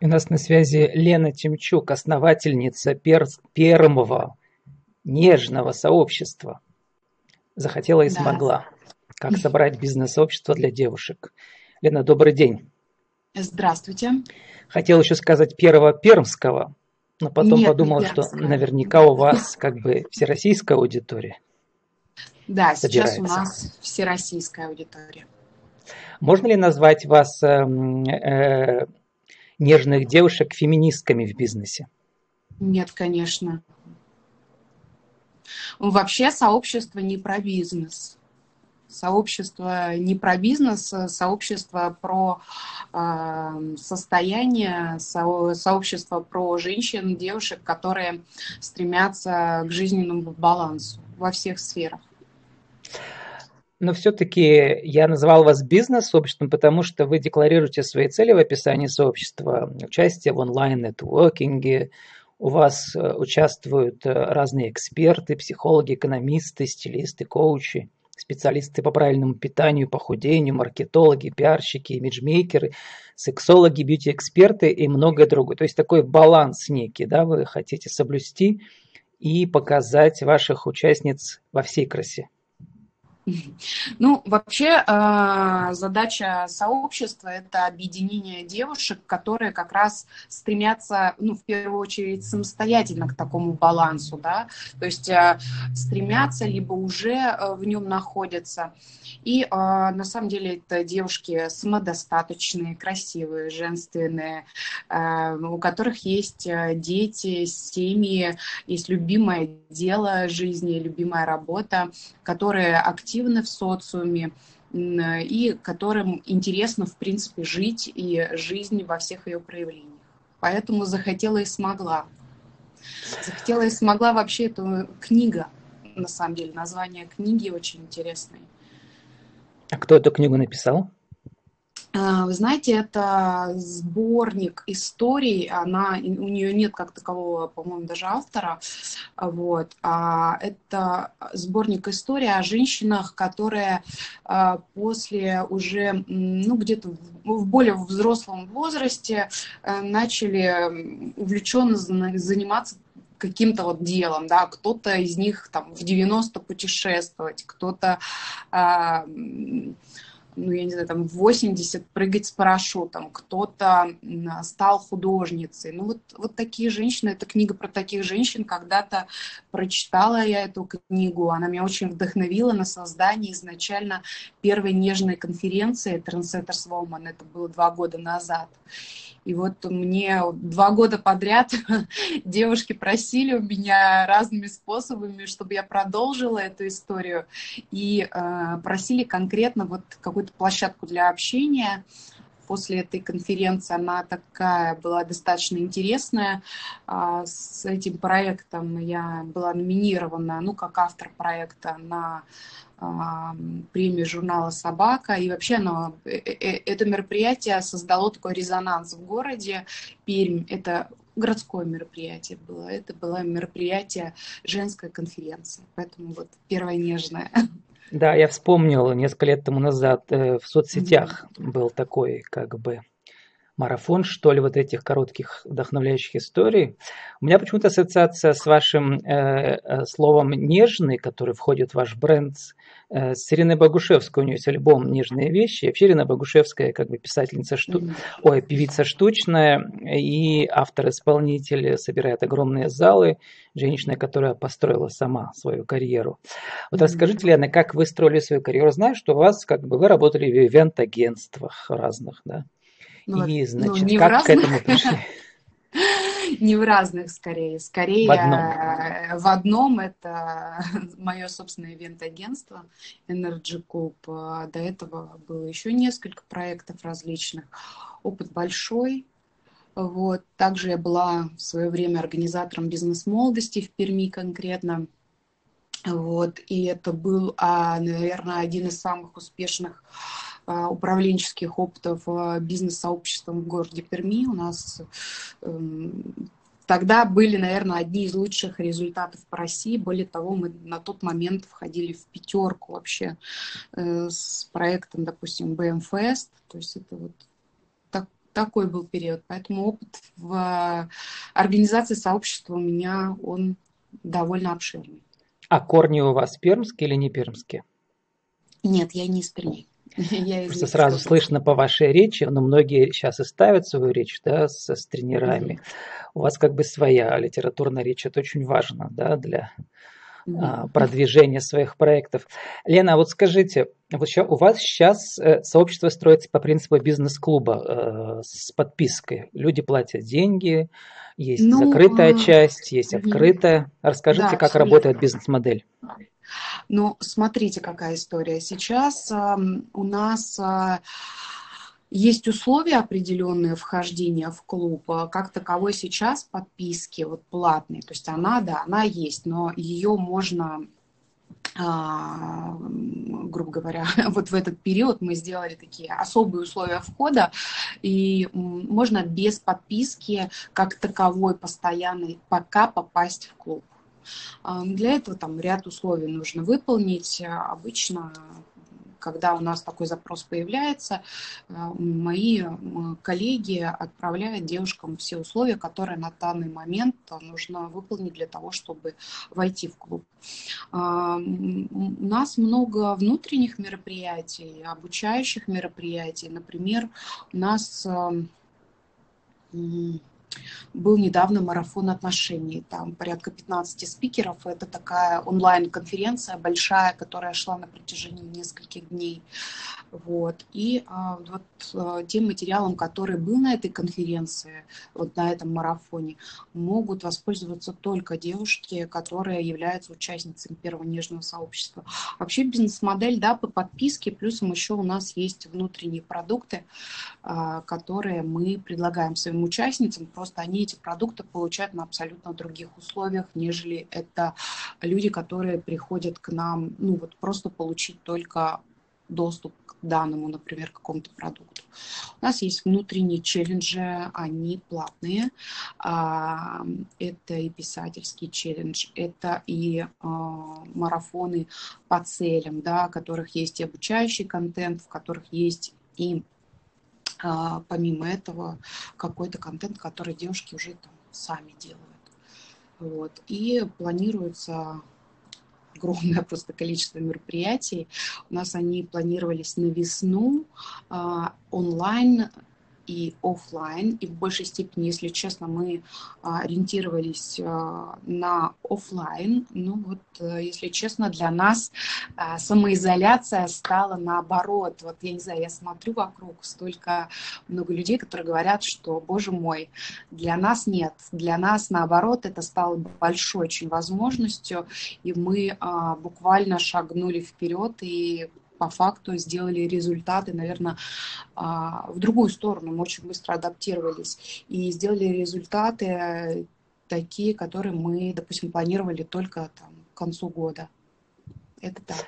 У нас на связи Лена Тимчук, основательница пер первого нежного сообщества. Захотела и смогла. Да. Как собрать бизнес-сообщество для девушек. Лена, добрый день. Здравствуйте. Хотел еще сказать первого пермского, но потом Нет, подумал, что наверняка у вас как бы всероссийская аудитория. Да, собирается. сейчас у нас всероссийская аудитория. Можно ли назвать вас э, э, нежных девушек феминистками в бизнесе? Нет, конечно. Вообще сообщество не про бизнес. Сообщество не про бизнес, сообщество про э, состояние, со, сообщество про женщин, девушек, которые стремятся к жизненному балансу во всех сферах но все-таки я назвал вас бизнес-сообществом, потому что вы декларируете свои цели в описании сообщества, участие в онлайн-нетворкинге, у вас э, участвуют э, разные эксперты, психологи, экономисты, стилисты, коучи, специалисты по правильному питанию, похудению, маркетологи, пиарщики, имиджмейкеры, сексологи, бьюти-эксперты и многое другое. То есть такой баланс некий, да, вы хотите соблюсти и показать ваших участниц во всей красе. Ну, вообще а, задача сообщества – это объединение девушек, которые как раз стремятся, ну, в первую очередь, самостоятельно к такому балансу, да, то есть а, стремятся, либо уже а, в нем находятся. И на самом деле это девушки самодостаточные, красивые, женственные, у которых есть дети, семьи, есть любимое дело жизни, любимая работа, которые активно активны в социуме и которым интересно, в принципе, жить и жизнь во всех ее проявлениях. Поэтому захотела и смогла. Захотела и смогла вообще эту книга, на самом деле, название книги очень интересное. А кто эту книгу написал? А, вы знаете, это сборник историй, она, у нее нет как такового, по-моему, даже автора, вот, а это сборник историй о женщинах, которые а, после уже, ну, где-то в более взрослом возрасте э, начали увлеченно заниматься каким-то вот делом, да, кто-то из них там в 90 путешествовать, кто-то ну, я не знаю, там, 80 прыгать с парашютом, кто-то стал художницей. Ну, вот, вот такие женщины, эта книга про таких женщин, когда-то прочитала я эту книгу, она меня очень вдохновила на создание изначально первой нежной конференции Trendsetters Woman, это было два года назад. И вот мне два года подряд девушки просили у меня разными способами, чтобы я продолжила эту историю. И э, просили конкретно вот какую-то площадку для общения после этой конференции она такая была достаточно интересная. А, с этим проектом я была номинирована, ну, как автор проекта на премию журнала «Собака». И вообще э, это мероприятие создало такой резонанс в городе Пермь. Это городское мероприятие было. Это было мероприятие женской конференции. Поэтому вот первое нежное. Да, я вспомнил несколько лет тому назад в соцсетях был такой как бы марафон, что ли, вот этих коротких вдохновляющих историй. У меня почему-то ассоциация с вашим э, э, словом «нежный», который входит в ваш бренд, э, с Ириной Богушевской. У нее есть альбом «Нежные вещи». И вообще Ирина Богушевская как бы писательница, шту... mm-hmm. ой, певица штучная и автор-исполнитель, собирает огромные залы. Женщина, которая построила сама свою карьеру. Вот mm-hmm. расскажите, Лена, как вы строили свою карьеру? Знаю, что у вас, как бы, вы работали в ивент-агентствах разных, да? Ну, и, ну, значит, ну, как разных, к этому пришли? Не в разных, скорее. Скорее, в одном, э, в одном это мое собственное ивент-агентство Energy Coop. А до этого было еще несколько проектов различных. Опыт большой. Вот. Также я была в свое время организатором бизнес-молодости в Перми конкретно. Вот. И это был, а, наверное, один из самых успешных управленческих опытов а, бизнес-сообществом в городе Перми. У нас эм, тогда были, наверное, одни из лучших результатов по России. Более того, мы на тот момент входили в пятерку вообще э, с проектом, допустим, Fest. То есть это вот такой был период. Поэтому опыт в организации сообщества у меня, он довольно обширный. А корни у вас пермские или не пермские? Нет, я не из Перми. Просто сразу слышно по вашей речи, но многие сейчас и ставят свою речь да, с, с тренерами. Mm-hmm. У вас как бы своя литературная речь, это очень важно да, для mm-hmm. продвижения своих проектов. Лена, а вот скажите, вот у вас сейчас э, сообщество строится по принципу бизнес-клуба э, с подпиской. Люди платят деньги, есть ну, закрытая а... часть, есть открытая. Расскажите, да, как работает бизнес-модель. Ну, смотрите, какая история. Сейчас э, у нас э, есть условия определенные вхождения в клуб. Как таковой сейчас подписки вот платные. То есть она, да, она есть, но ее можно а, грубо говоря, вот в этот период мы сделали такие особые условия входа, и можно без подписки как таковой постоянной пока попасть в клуб. Для этого там ряд условий нужно выполнить. Обычно когда у нас такой запрос появляется, а, мои коллеги отправляют девушкам все условия, которые на данный момент нужно выполнить для того, чтобы войти в клуб. У нас много внутренних мероприятий, обучающих мероприятий. Например, у нас был недавно марафон отношений. Там порядка 15 спикеров. Это такая онлайн-конференция большая, которая шла на протяжении нескольких дней. Вот. И а, вот а, тем материалом, который был на этой конференции, вот на этом марафоне, могут воспользоваться только девушки, которые являются участницами первого нежного сообщества. Вообще бизнес-модель, да, по подписке, плюсом еще у нас есть внутренние продукты, а, которые мы предлагаем своим участницам, просто они эти продукты получают на абсолютно других условиях, нежели это люди, которые приходят к нам, ну вот просто получить только доступ к данному, например, какому-то продукту. У нас есть внутренние челленджи, они платные. А, это и писательский челлендж, это и а, марафоны по целям, да, в которых есть и обучающий контент, в которых есть и а, помимо этого какой-то контент, который девушки уже там сами делают. Вот. И планируется огромное просто количество мероприятий. У нас они планировались на весну а, онлайн и офлайн, и в большей степени, если честно, мы а, ориентировались а, на офлайн. Ну вот, э, если честно, для нас а, самоизоляция стала наоборот. Вот я не знаю, я смотрю вокруг, столько много людей, которые говорят, что, боже мой, для нас нет. Для нас, наоборот, это стало большой очень возможностью, и мы буквально шагнули вперед и по факту сделали результаты, наверное, а, в другую сторону. Мы очень быстро адаптировались и сделали результаты такие, которые мы, допустим, планировали только там, к концу года. Это так.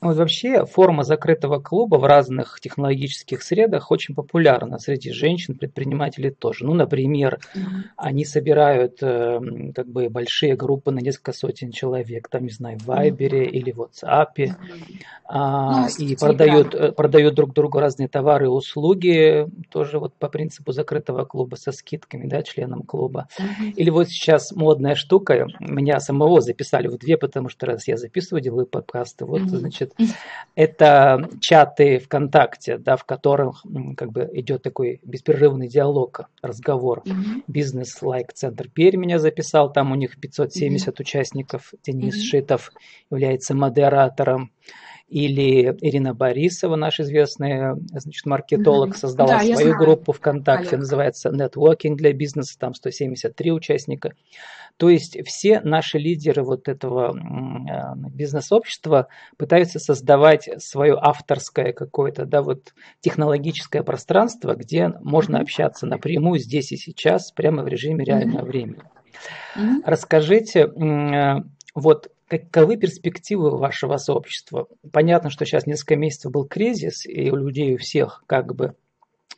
Вот вообще форма закрытого клуба в разных технологических средах очень популярна среди женщин, предпринимателей тоже. Ну, например, mm-hmm. они собирают э, как бы большие группы на несколько сотен человек, там, не знаю, в Вайбере mm-hmm. или в WhatsApp, mm-hmm. а, ну, и продают, э, продают друг другу разные товары и услуги, тоже вот по принципу закрытого клуба со скидками, да, членам клуба. Mm-hmm. Или вот сейчас модная штука, меня самого записали в две, потому что раз я записываю, делаю подкасты, вот, mm-hmm. значит, будет, это чаты ВКонтакте, да, в которых как бы идет такой беспрерывный диалог, разговор. Бизнес-лайк центр Пермь меня записал, там у них 570 участников. Денис Шитов является модератором или Ирина Борисова, наш известный значит, маркетолог, создала да, свою группу ВКонтакте, Олег. называется Networking для бизнеса, там 173 участника. То есть все наши лидеры вот этого э, бизнес-общества пытаются создавать свое авторское какое-то, да, вот технологическое пространство, где можно mm-hmm. общаться напрямую здесь и сейчас, прямо в режиме реального mm-hmm. времени. Mm-hmm. Расскажите, э, вот каковы перспективы вашего сообщества? Понятно, что сейчас несколько месяцев был кризис, и у людей у всех как бы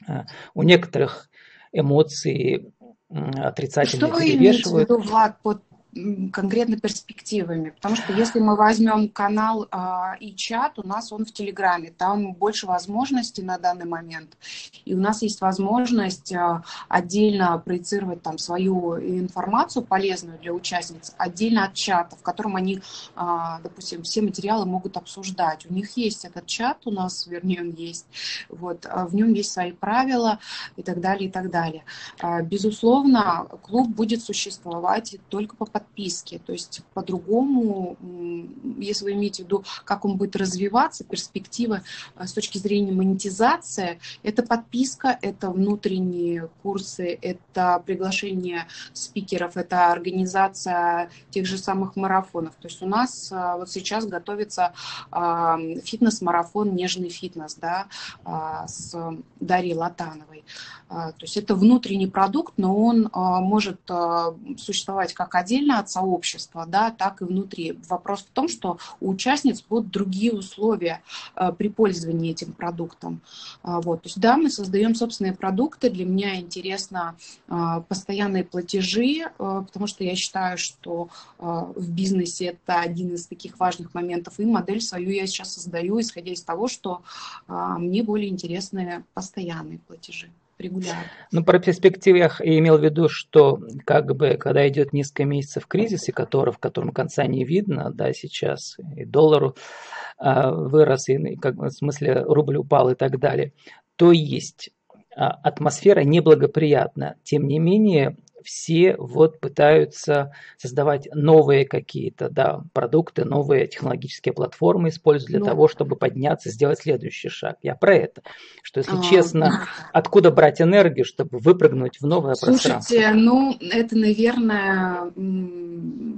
э, у некоторых эмоции отрицательные Что вы имеете в виду, Влад, под конкретно перспективами. Потому что если мы возьмем канал а, и чат, у нас он в Телеграме, там больше возможностей на данный момент. И у нас есть возможность а, отдельно проецировать там свою информацию полезную для участниц, отдельно от чата, в котором они, а, допустим, все материалы могут обсуждать. У них есть этот чат, у нас, вернее, он есть. Вот, а в нем есть свои правила и так далее, и так далее. А, безусловно, клуб будет существовать только по подписке. То есть по-другому, если вы имеете в виду, как он будет развиваться, перспективы э, с точки зрения монетизации, это подписка, это внутренние курсы, это приглашение спикеров, это организация тех же самых марафонов. То есть у нас э, вот сейчас готовится фитнес-марафон «Нежный фитнес» да, с Дарьей Латановой. То есть это внутренний продукт, но он может существовать как отдельно от сообщества, да, так и внутри. Вопрос в том, что у участниц будут другие условия при пользовании этим продуктом. Вот. То есть да, мы создаем собственные продукты. Для меня интересно постоянные платежи, потому что я считаю, что в бизнесе это один из таких важных моментов. И модель свою я сейчас создаю, исходя из того, что мне более интересны постоянные платежи регулярно. Ну, про перспективы я имел в виду, что как бы, когда идет несколько месяцев кризиса, который, в котором конца не видно, да, сейчас и доллару э, вырос, и как в смысле рубль упал и так далее, то есть а, атмосфера неблагоприятна. Тем не менее, все вот пытаются создавать новые какие-то да, продукты, новые технологические платформы используют для ну, того, чтобы подняться, сделать следующий шаг. Я про это. Что, если а, честно, откуда брать энергию, чтобы выпрыгнуть в новое слушайте, пространство? Слушайте, ну, это, наверное,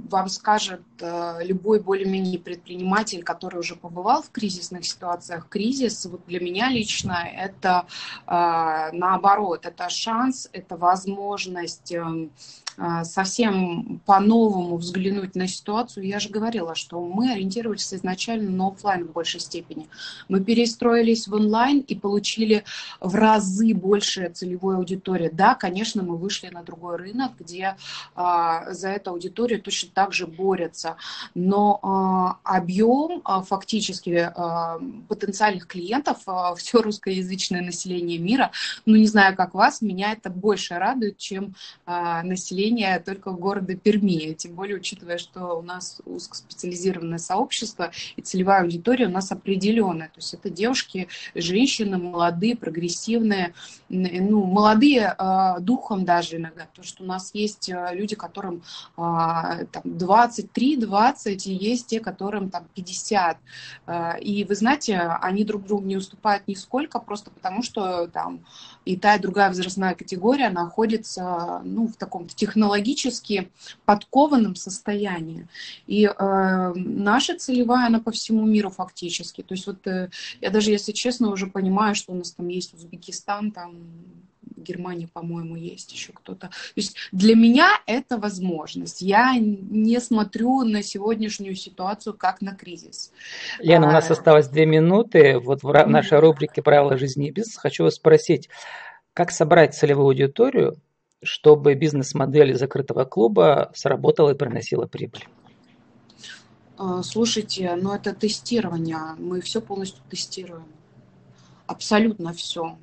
вам скажет э, любой более-менее предприниматель, который уже побывал в кризисных ситуациях. Кризис вот для меня лично это э, наоборот, это шанс, это возможность э, совсем по-новому взглянуть на ситуацию. Я же говорила, что мы ориентировались изначально на офлайн в большей степени. Мы перестроились в онлайн и получили в разы большее целевой аудитории. Да, конечно, мы вышли на другой рынок, где а, за эту аудиторию точно так же борются, но а, объем а, фактически а, потенциальных клиентов, а, все русскоязычное население мира, ну не знаю, как вас, меня это больше радует, чем а, населения только города Перми, тем более учитывая, что у нас узкоспециализированное сообщество и целевая аудитория у нас определенная. То есть это девушки, женщины, молодые, прогрессивные, ну, молодые э, духом даже иногда, потому что у нас есть э, люди, которым там 23-20, и есть те, которым там 50. Э, и вы знаете, они друг другу не уступают нисколько, просто потому что там и та, и другая возрастная категория находится ну, в таком технологически подкованном состоянии. И э, наша целевая, она по всему миру фактически. То есть вот э, я даже, если честно, уже понимаю, что у нас там есть Узбекистан, там Германия, по-моему, есть еще кто-то. То есть для меня это возможность. Я не смотрю на сегодняшнюю ситуацию как на кризис. Лена, у нас а, осталось две минуты. Вот в нашей рубрике «Правила жизни и бизнеса» хочу вас спросить, как собрать целевую аудиторию, чтобы бизнес-модель закрытого клуба сработала и приносила прибыль? А, слушайте, ну это тестирование. Мы все полностью тестируем. Абсолютно все.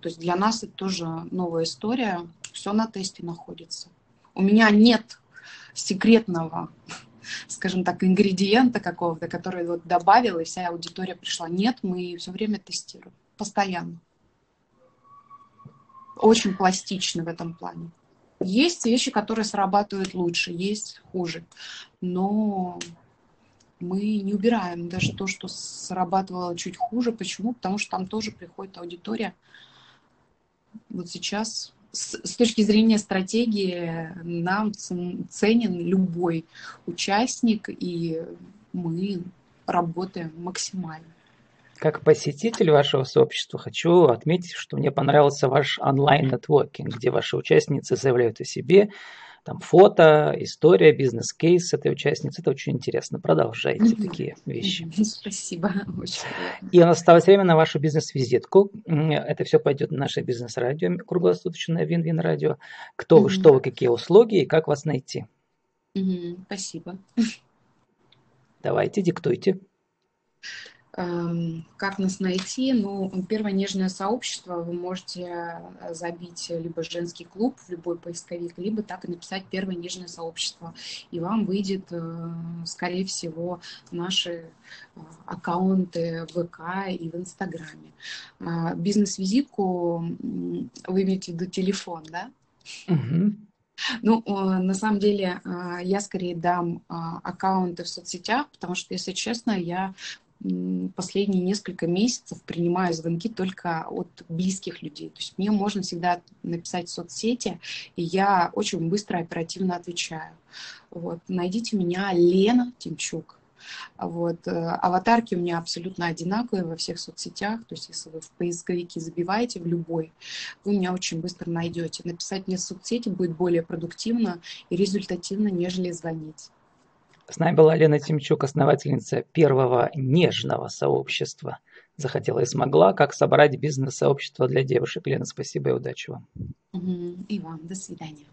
То есть для нас это тоже новая история. Все на тесте находится. У меня нет секретного, скажем так, ингредиента какого-то, который вот добавил, и вся аудитория пришла. Нет, мы все время тестируем. Постоянно. Очень пластичны в этом плане. Есть вещи, которые срабатывают лучше, есть хуже. Но мы не убираем даже то, что срабатывало чуть хуже. Почему? Потому что там тоже приходит аудитория, вот сейчас с, с точки зрения стратегии нам ценен любой участник, и мы работаем максимально. Как посетитель вашего сообщества хочу отметить, что мне понравился ваш онлайн-нетворкинг, где ваши участницы заявляют о себе, там фото, история, бизнес-кейс этой участницы. Это очень интересно. Продолжайте такие вещи. Спасибо. Очень И у нас осталось время на вашу бизнес-визитку. Это все пойдет на наше бизнес-радио, круглосуточное Вин-Вин радио. Кто вы, что вы, какие услуги и как вас найти. Мгм. Спасибо. Давайте, диктуйте. Эм, Как нас найти? Ну, первое нежное сообщество вы можете э, забить либо женский клуб в любой поисковик, либо так и написать первое нежное сообщество. И вам выйдет, э, скорее всего, наши э, аккаунты в ВК и в Инстаграме. А, Бизнес-визитку вы имеете в виду телефон, да? Ну, на самом деле, а, я скорее дам а, аккаунты в соцсетях, потому что, если честно, я последние несколько месяцев принимаю звонки только от близких людей. То есть мне можно всегда написать в соцсети, и я очень быстро, оперативно отвечаю. Вот. Найдите меня Лена Тимчук. Вот. э, Аватарки у меня абсолютно одинаковые во всех соцсетях. То есть если вы в поисковике забиваете в любой, вы меня очень быстро найдете. Написать мне в соцсети будет более продуктивно и результативно, нежели звонить. С нами была Лена Тимчук, основательница первого нежного сообщества. Захотела и смогла, как собрать бизнес-сообщество для девушек. Лена, спасибо и удачи вам. И вам до свидания.